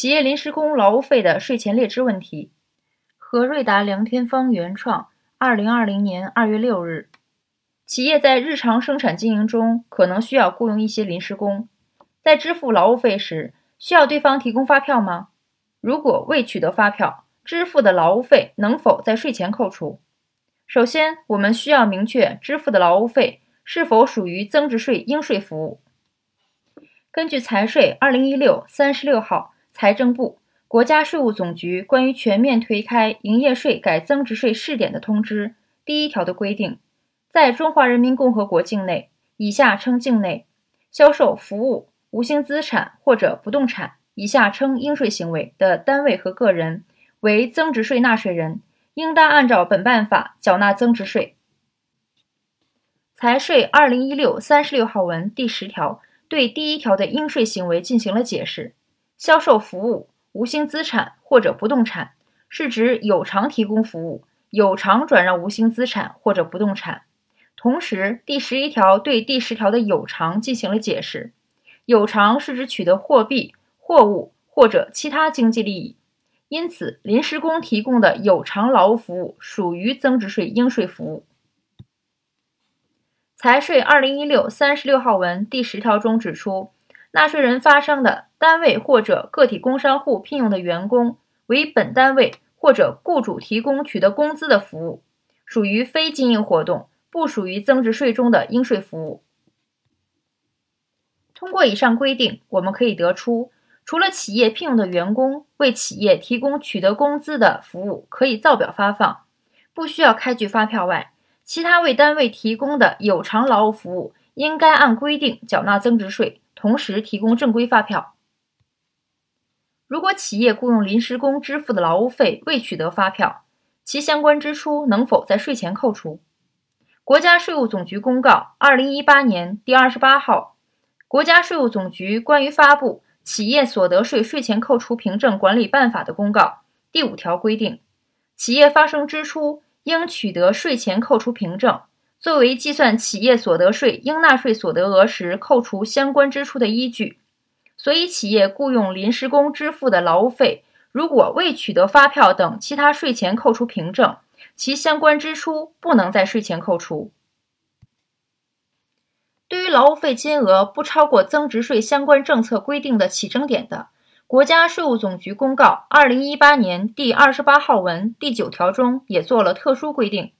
企业临时工劳务费的税前列支问题。何瑞达、梁天芳原创，二零二零年二月六日。企业在日常生产经营中可能需要雇佣一些临时工，在支付劳务费时，需要对方提供发票吗？如果未取得发票，支付的劳务费能否在税前扣除？首先，我们需要明确支付的劳务费是否属于增值税应税服务。根据财税二零一六三十六号财政部、国家税务总局关于全面推开营业税改增值税试点的通知第一条的规定，在中华人民共和国境内（以下称境内）销售服务、无形资产或者不动产（以下称应税行为）的单位和个人为增值税纳税人，应当按照本办法缴纳增值税。财税二零一六三十六号文第十条。对第一条的应税行为进行了解释。销售服务、无形资产或者不动产，是指有偿提供服务、有偿转让无形资产或者不动产。同时，第十一条对第十条的有偿进行了解释。有偿是指取得货币、货物或者其他经济利益。因此，临时工提供的有偿劳务服务属于增值税应税服务。财税二零一六三十六号文第十条中指出，纳税人发生的单位或者个体工商户聘用的员工为本单位或者雇主提供取得工资的服务，属于非经营活动，不属于增值税中的应税服务。通过以上规定，我们可以得出，除了企业聘用的员工为企业提供取得工资的服务可以造表发放，不需要开具发票外，其他为单位提供的有偿劳务服务，应该按规定缴纳增值税，同时提供正规发票。如果企业雇佣临时工支付的劳务费未取得发票，其相关支出能否在税前扣除？国家税务总局公告二零一八年第二十八号《国家税务总局关于发布企业所得税税前扣除凭证管理办法》的公告第五条规定，企业发生支出。应取得税前扣除凭证，作为计算企业所得税应纳税所得额时扣除相关支出的依据。所以，企业雇佣临时工支付的劳务费，如果未取得发票等其他税前扣除凭证，其相关支出不能在税前扣除。对于劳务费金额不超过增值税相关政策规定的起征点的，国家税务总局公告二零一八年第二十八号文第九条中也做了特殊规定：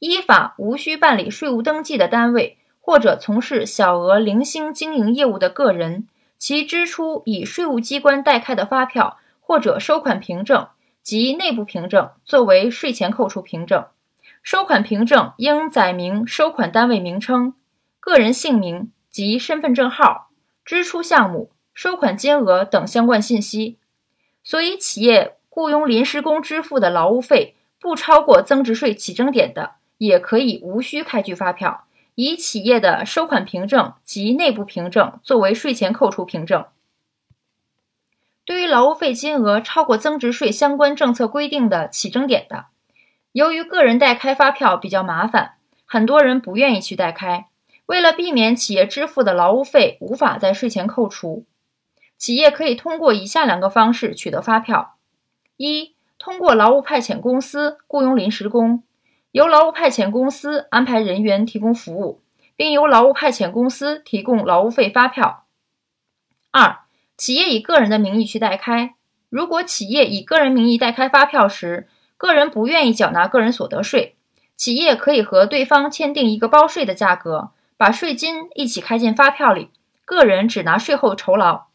依法无需办理税务登记的单位，或者从事小额零星经营业务的个人，其支出以税务机关代开的发票或者收款凭证及内部凭证作为税前扣除凭证。收款凭证应载明收款单位名称、个人姓名及身份证号、支出项目。收款金额等相关信息，所以企业雇佣临时工支付的劳务费不超过增值税起征点的，也可以无需开具发票，以企业的收款凭证及内部凭证作为税前扣除凭证。对于劳务费金额超过增值税相关政策规定的起征点的，由于个人代开发票比较麻烦，很多人不愿意去代开。为了避免企业支付的劳务费无法在税前扣除。企业可以通过以下两个方式取得发票：一、通过劳务派遣公司雇佣临时工，由劳务派遣公司安排人员提供服务，并由劳务派遣公司提供劳务费发票；二、企业以个人的名义去代开。如果企业以个人名义代开发票时，个人不愿意缴纳个人所得税，企业可以和对方签订一个包税的价格，把税金一起开进发票里，个人只拿税后酬劳。